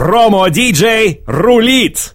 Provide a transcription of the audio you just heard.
Промо-диджей рулит!